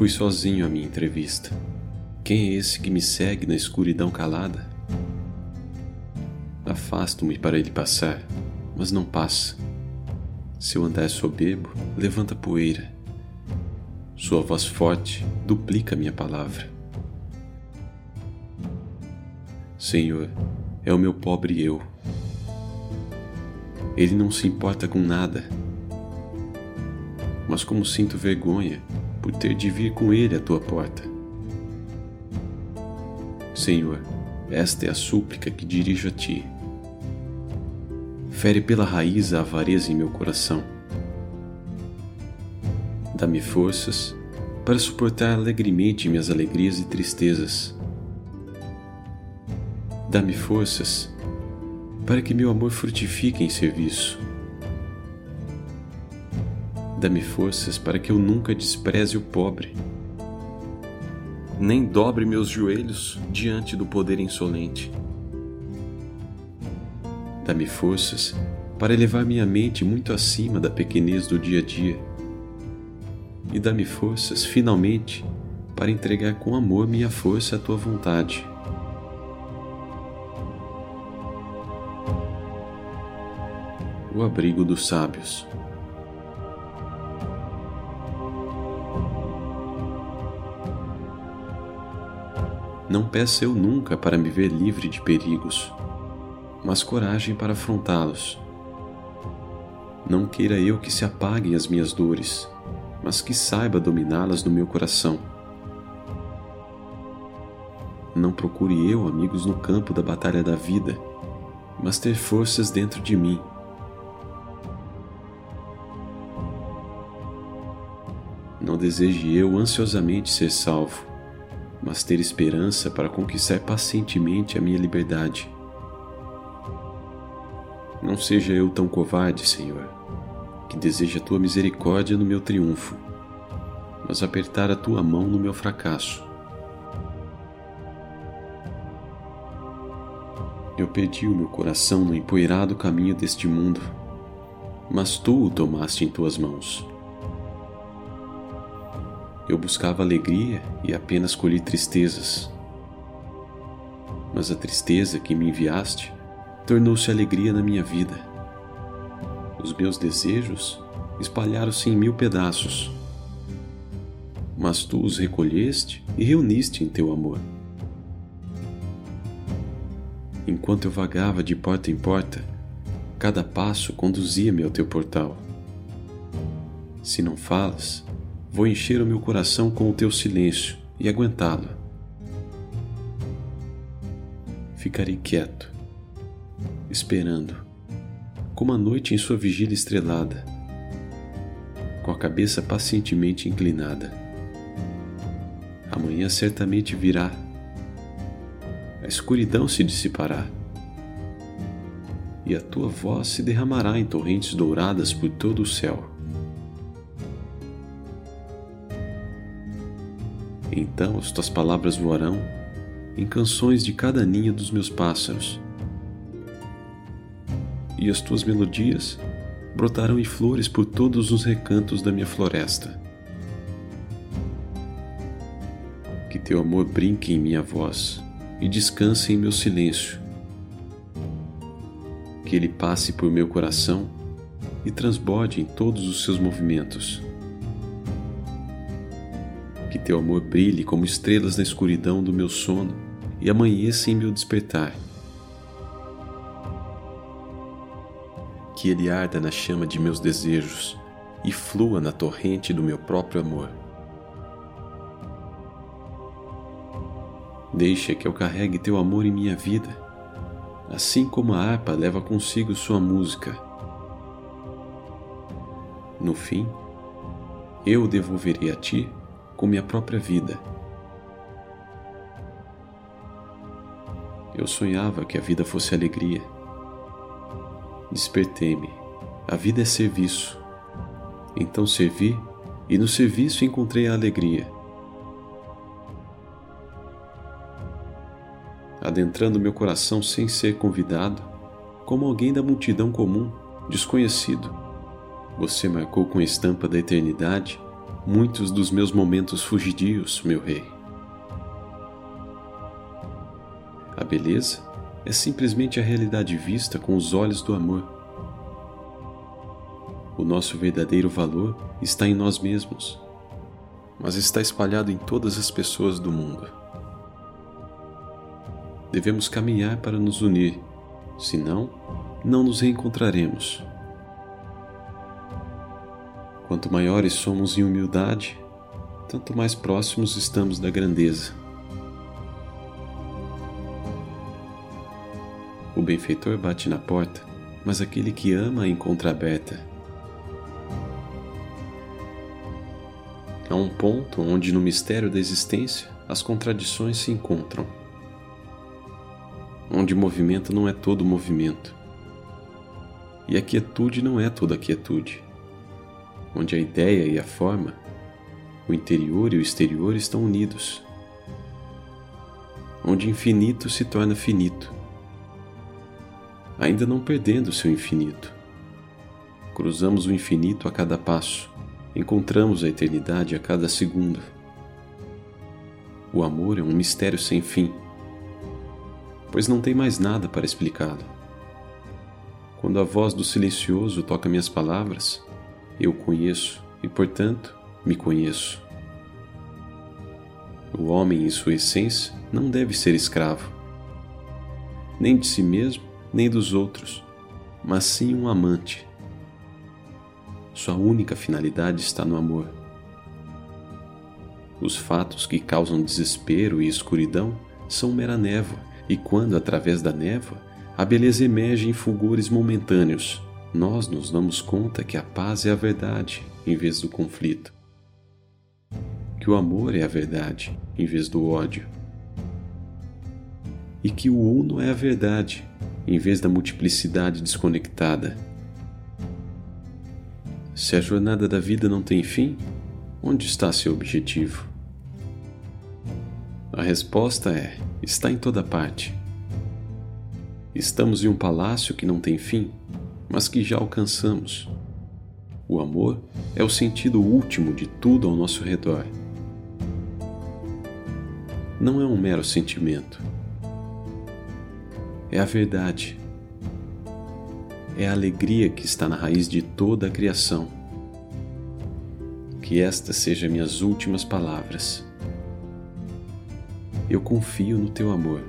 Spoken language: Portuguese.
Fui sozinho à minha entrevista. Quem é esse que me segue na escuridão calada? Afasto-me para ele passar, mas não passa. Seu andar soberbo levanta poeira. Sua voz forte duplica minha palavra. Senhor, é o meu pobre eu. Ele não se importa com nada. Mas como sinto vergonha por ter de vir com ele à tua porta. Senhor, esta é a súplica que dirijo a ti. Fere pela raiz a avareza em meu coração. Dá-me forças para suportar alegremente minhas alegrias e tristezas. Dá-me forças para que meu amor frutifique em serviço. Dá-me forças para que eu nunca despreze o pobre, nem dobre meus joelhos diante do poder insolente. Dá-me forças para elevar minha mente muito acima da pequenez do dia a dia. E dá-me forças, finalmente, para entregar com amor minha força à tua vontade. O abrigo dos sábios. Não peça eu nunca para me ver livre de perigos, mas coragem para afrontá-los. Não queira eu que se apaguem as minhas dores, mas que saiba dominá-las no meu coração. Não procure eu amigos no campo da batalha da vida, mas ter forças dentro de mim. Não deseje eu ansiosamente ser salvo, mas ter esperança para conquistar pacientemente a minha liberdade. Não seja eu tão covarde, Senhor, que deseja a tua misericórdia no meu triunfo, mas apertar a tua mão no meu fracasso. Eu perdi o meu coração no empoeirado caminho deste mundo, mas tu o tomaste em tuas mãos. Eu buscava alegria e apenas colhi tristezas. Mas a tristeza que me enviaste tornou-se alegria na minha vida. Os meus desejos espalharam-se em mil pedaços, mas tu os recolheste e reuniste em teu amor. Enquanto eu vagava de porta em porta, cada passo conduzia-me ao teu portal. Se não falas, vou encher o meu coração com o teu silêncio e aguentá-lo. Ficarei quieto, esperando, como a noite em sua vigília estrelada, com a cabeça pacientemente inclinada. Amanhã certamente virá, a escuridão se dissipará e a tua voz se derramará em torrentes douradas por todo o céu. Então as tuas palavras voarão em canções de cada ninho dos meus pássaros, e as tuas melodias brotarão em flores por todos os recantos da minha floresta. Que teu amor brinque em minha voz e descanse em meu silêncio. Que ele passe por meu coração e transborde em todos os seus movimentos que teu amor brilhe como estrelas na escuridão do meu sono e amanheça em meu despertar. Que ele arda na chama de meus desejos e flua na torrente do meu próprio amor. Deixa que eu carregue teu amor em minha vida, assim como a harpa leva consigo sua música. No fim, eu devolverei a ti com minha própria vida. Eu sonhava que a vida fosse alegria. Despertei-me. A vida é serviço. Então servi e no serviço encontrei a alegria. Adentrando meu coração sem ser convidado, como alguém da multidão comum, desconhecido, você marcou com a estampa da eternidade muitos dos meus momentos fugidios, meu rei. A beleza é simplesmente a realidade vista com os olhos do amor. O nosso verdadeiro valor está em nós mesmos, mas está espalhado em todas as pessoas do mundo. Devemos caminhar para nos unir, senão, não nos reencontraremos. Quanto maiores somos em humildade, tanto mais próximos estamos da grandeza. O benfeitor bate na porta, mas aquele que ama a encontra aberta. Há um ponto onde, no mistério da existência, as contradições se encontram. Onde movimento não é todo movimento. E a quietude não é toda quietude. Onde a ideia e a forma, o interior e o exterior estão unidos. Onde infinito se torna finito ainda não perdendo seu infinito. Cruzamos o infinito a cada passo, encontramos a eternidade a cada segundo. O amor é um mistério sem fim, pois não tem mais nada para explicá-lo. Quando a voz do silencioso toca minhas palavras, eu conheço e, portanto, me conheço. O homem, em sua essência, não deve ser escravo, nem de si mesmo, nem dos outros, mas sim um amante. Sua única finalidade está no amor. Os fatos que causam desespero e escuridão são mera névoa, e quando, através da névoa, a beleza emerge em fulgores momentâneos, nós nos damos conta que a paz é a verdade em vez do conflito. Que o amor é a verdade em vez do ódio. E que o uno é a verdade em vez da multiplicidade desconectada. Se a jornada da vida não tem fim, onde está seu objetivo? A resposta é: está em toda parte. Estamos em um palácio que não tem fim, mas que já alcançamos. O amor é o sentido último de tudo ao nosso redor. Não é um mero sentimento é a verdade. É a alegria que está na raiz de toda a criação. Que estas sejam minhas últimas palavras. Eu confio no teu amor.